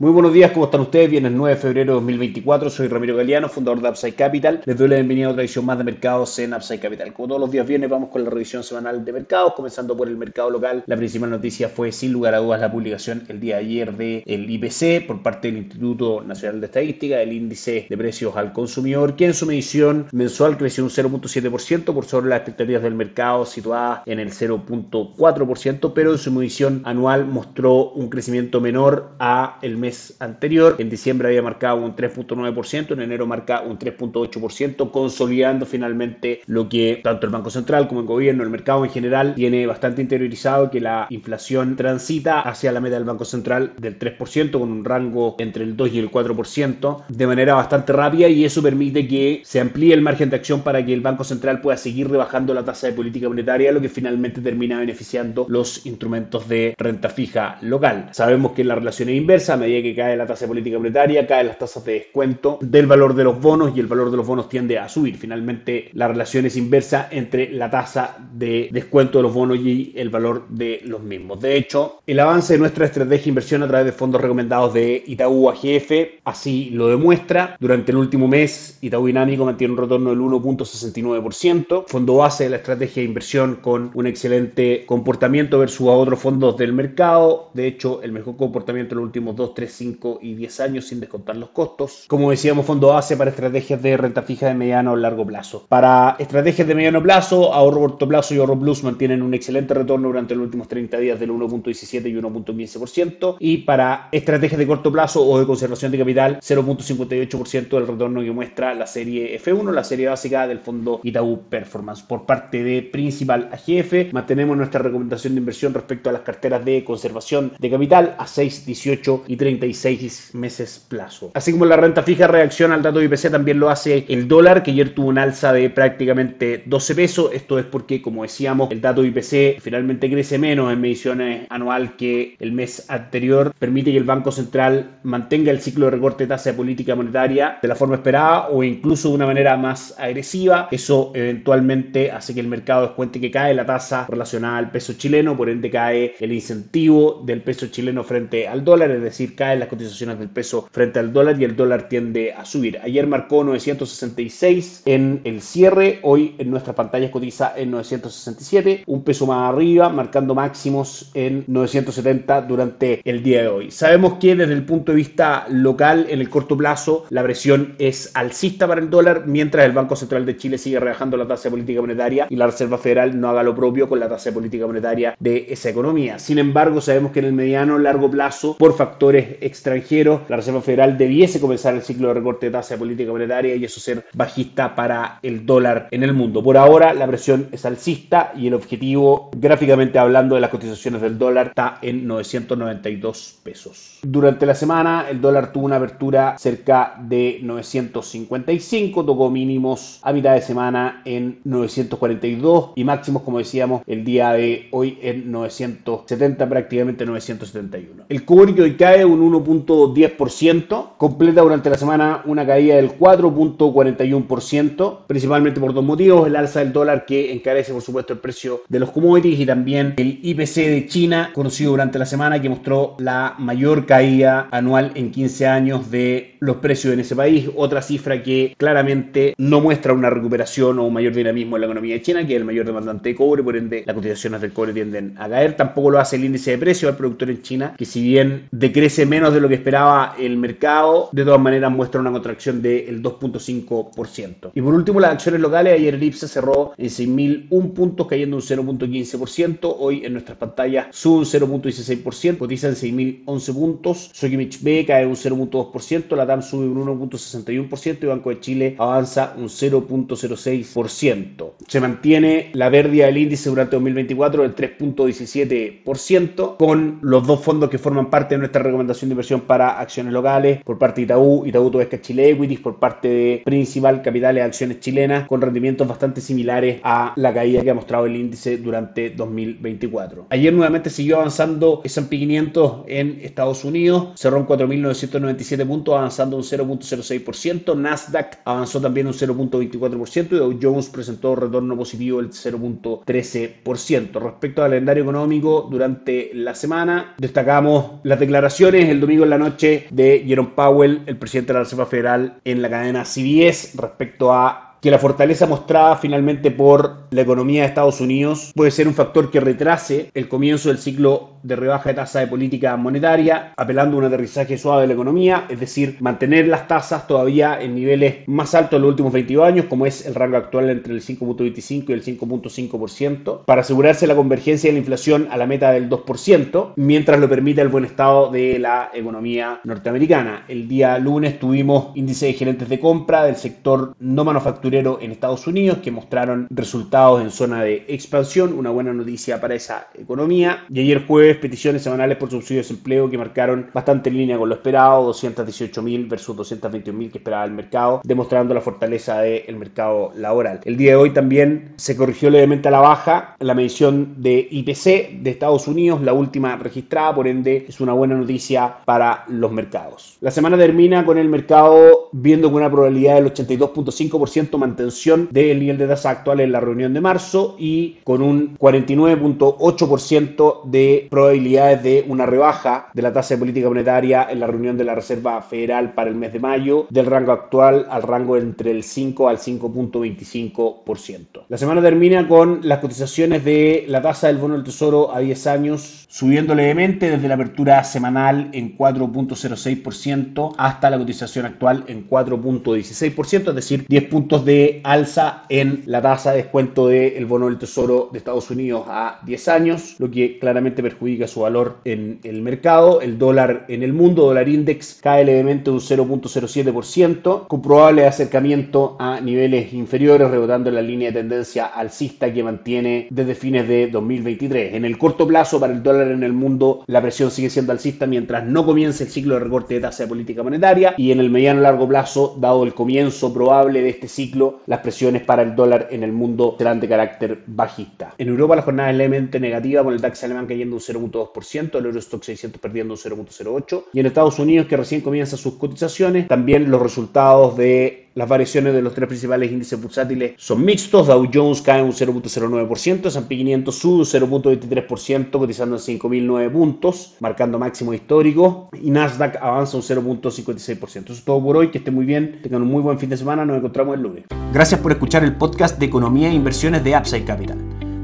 Muy buenos días, ¿cómo están ustedes? Viernes 9 de febrero de 2024, soy Ramiro Galeano, fundador de Upside Capital. Les doy la bienvenida a otra edición más de mercados en Upside Capital. Como todos los días viernes vamos con la revisión semanal de mercados, comenzando por el mercado local. La principal noticia fue sin lugar a dudas la publicación el día de ayer del IPC por parte del Instituto Nacional de Estadística, el índice de precios al consumidor, que en su medición mensual creció un 0.7% por sobre las expectativas del mercado situadas en el 0.4%, pero en su medición anual mostró un crecimiento menor a el mes anterior. En diciembre había marcado un 3.9%, en enero marca un 3.8%, consolidando finalmente lo que tanto el Banco Central como el gobierno, el mercado en general, tiene bastante interiorizado que la inflación transita hacia la meta del Banco Central del 3%, con un rango entre el 2 y el 4%, de manera bastante rápida y eso permite que se amplíe el margen de acción para que el Banco Central pueda seguir rebajando la tasa de política monetaria, lo que finalmente termina beneficiando los instrumentos de renta fija local. Sabemos que la relación es inversa, a medida que cae la tasa de política monetaria, caen las tasas de descuento del valor de los bonos y el valor de los bonos tiende a subir. Finalmente, la relación es inversa entre la tasa de descuento de los bonos y el valor de los mismos. De hecho, el avance de nuestra estrategia de inversión a través de fondos recomendados de Itaú AGF así lo demuestra. Durante el último mes, Itaú Dinámico mantiene un retorno del 1.69%, fondo base de la estrategia de inversión con un excelente comportamiento versus a otros fondos del mercado. De hecho, el mejor comportamiento en los últimos 2, 3, 5 y 10 años sin descontar los costos. Como decíamos, fondo base para estrategias de renta fija de mediano o largo plazo. Para estrategias de mediano plazo, ahorro corto plazo y ahorro plus mantienen un excelente retorno durante los últimos 30 días del 1.17 y 1.15%. Y para estrategias de corto plazo o de conservación de capital, 0.58% del retorno que muestra la serie F1, la serie básica del fondo Itaú Performance. Por parte de Principal AGF, mantenemos nuestra recomendación de inversión respecto a las carteras de conservación de capital a 6, 18 y 30 36 meses plazo. Así como la renta fija reacciona al dato IPC, también lo hace el dólar, que ayer tuvo un alza de prácticamente 12 pesos. Esto es porque, como decíamos, el dato IPC finalmente crece menos en mediciones anual que el mes anterior. Permite que el Banco Central mantenga el ciclo de recorte de tasa de política monetaria de la forma esperada o incluso de una manera más agresiva. Eso eventualmente hace que el mercado descuente que cae la tasa relacionada al peso chileno, por ende cae el incentivo del peso chileno frente al dólar, es decir, cae las cotizaciones del peso frente al dólar y el dólar tiende a subir. Ayer marcó 966 en el cierre, hoy en nuestras pantallas cotiza en 967, un peso más arriba, marcando máximos en 970 durante el día de hoy. Sabemos que desde el punto de vista local, en el corto plazo, la presión es alcista para el dólar, mientras el Banco Central de Chile sigue rebajando la tasa de política monetaria y la Reserva Federal no haga lo propio con la tasa de política monetaria de esa economía. Sin embargo, sabemos que en el mediano largo plazo, por factores extranjeros, la Reserva Federal debiese comenzar el ciclo de recorte de tasa de política monetaria y eso ser bajista para el dólar en el mundo. Por ahora la presión es alcista y el objetivo, gráficamente hablando de las cotizaciones del dólar, está en 992 pesos. Durante la semana el dólar tuvo una apertura cerca de 955, tocó mínimos a mitad de semana en 942 y máximos, como decíamos, el día de hoy en 970, prácticamente 971. El cobre hoy cae 1.10%, completa durante la semana una caída del 4.41%, principalmente por dos motivos, el alza del dólar que encarece por supuesto el precio de los commodities y también el IPC de China, conocido durante la semana, que mostró la mayor caída anual en 15 años de los precios en ese país, otra cifra que claramente no muestra una recuperación o un mayor dinamismo en la economía de China, que es el mayor demandante de cobre, por ende las cotizaciones del cobre tienden a caer, tampoco lo hace el índice de precios al productor en China, que si bien decrece menos de lo que esperaba el mercado, de todas maneras muestra una contracción del 2.5%. Y por último, las acciones locales, ayer el IPSA cerró en 6.001 puntos, cayendo un 0.15%, hoy en nuestras pantallas sube un 0.16%, cotiza en 6.011 puntos, Sokimich B cae un 0.2%, la TAM sube un 1.61% y Banco de Chile avanza un 0.06%. Se mantiene la pérdida del índice durante 2024 del 3.17%, con los dos fondos que forman parte de nuestra recomendación de inversión para acciones locales por parte de Itaú, Itaú Tobesca Chile Equities, por parte de Principal Capitales Acciones Chilenas, con rendimientos bastante similares a la caída que ha mostrado el índice durante 2024. Ayer nuevamente siguió avanzando S&P 500 en Estados Unidos, cerró en 4.997 puntos, avanzando un 0.06%, Nasdaq avanzó también un 0.24% y Dow Jones presentó retorno positivo del 0.13%. Respecto al calendario económico durante la semana, destacamos las declaraciones el domingo en la noche de Jerome Powell, el presidente de la Reserva Federal, en la cadena CBS respecto a que la fortaleza mostrada finalmente por la economía de Estados Unidos puede ser un factor que retrase el comienzo del ciclo de rebaja de tasa de política monetaria, apelando a un aterrizaje suave de la economía, es decir, mantener las tasas todavía en niveles más altos de los últimos 22 años, como es el rango actual entre el 5.25 y el 5.5%, para asegurarse la convergencia de la inflación a la meta del 2%, mientras lo permita el buen estado de la economía norteamericana. El día lunes tuvimos índice de gerentes de compra del sector no manufacturero en Estados Unidos que mostraron resultados en zona de expansión, una buena noticia para esa economía. Y ayer jueves peticiones semanales por subsidio de desempleo que marcaron bastante en línea con lo esperado, 218.000 versus 221.000 que esperaba el mercado, demostrando la fortaleza del mercado laboral. El día de hoy también se corrigió levemente a la baja la medición de IPC de Estados Unidos, la última registrada, por ende es una buena noticia para los mercados. La semana termina con el mercado viendo con una probabilidad del 82.5% mantención del nivel de tasa actual en la reunión de marzo y con un 49.8% de probabilidades de una rebaja de la tasa de política monetaria en la reunión de la Reserva Federal para el mes de mayo del rango actual al rango entre el 5 al 5.25%. La semana termina con las cotizaciones de la tasa del bono del tesoro a 10 años subiendo levemente desde la apertura semanal en 4.06% hasta la cotización actual en 4.16%, es decir, 10 puntos de alza en la tasa de descuento del bono del Tesoro de Estados Unidos a 10 años, lo que claramente perjudica su valor en el mercado. El dólar en el mundo, dólar index, cae levemente un 0.07%, con probable acercamiento a niveles inferiores, rebotando la línea de tendencia alcista que mantiene desde fines de 2023. En el corto plazo, para el dólar en el mundo, la presión sigue siendo alcista mientras no comience el ciclo de recorte de tasa de política monetaria y en el mediano largo plazo, dado el comienzo probable de este ciclo, las presiones para el dólar en el mundo serán de carácter bajista. En Europa la jornada es levemente negativa con el DAX alemán cayendo un 0.2%, el Eurostock 600 perdiendo un 0.08% y en Estados Unidos que recién comienza sus cotizaciones, también los resultados de las variaciones de los tres principales índices bursátiles son mixtos. Dow Jones cae un 0.09%, S&P 500 sube un 0.23%, cotizando en 5.009 puntos, marcando máximo histórico. Y Nasdaq avanza un 0.56%. Eso es todo por hoy. Que estén muy bien. Tengan un muy buen fin de semana. Nos encontramos el lunes. Gracias por escuchar el podcast de Economía e Inversiones de Upside Capital.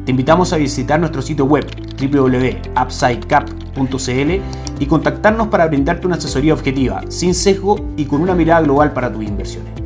Te invitamos a visitar nuestro sitio web www.upsidecap.cl y contactarnos para brindarte una asesoría objetiva, sin sesgo y con una mirada global para tus inversiones.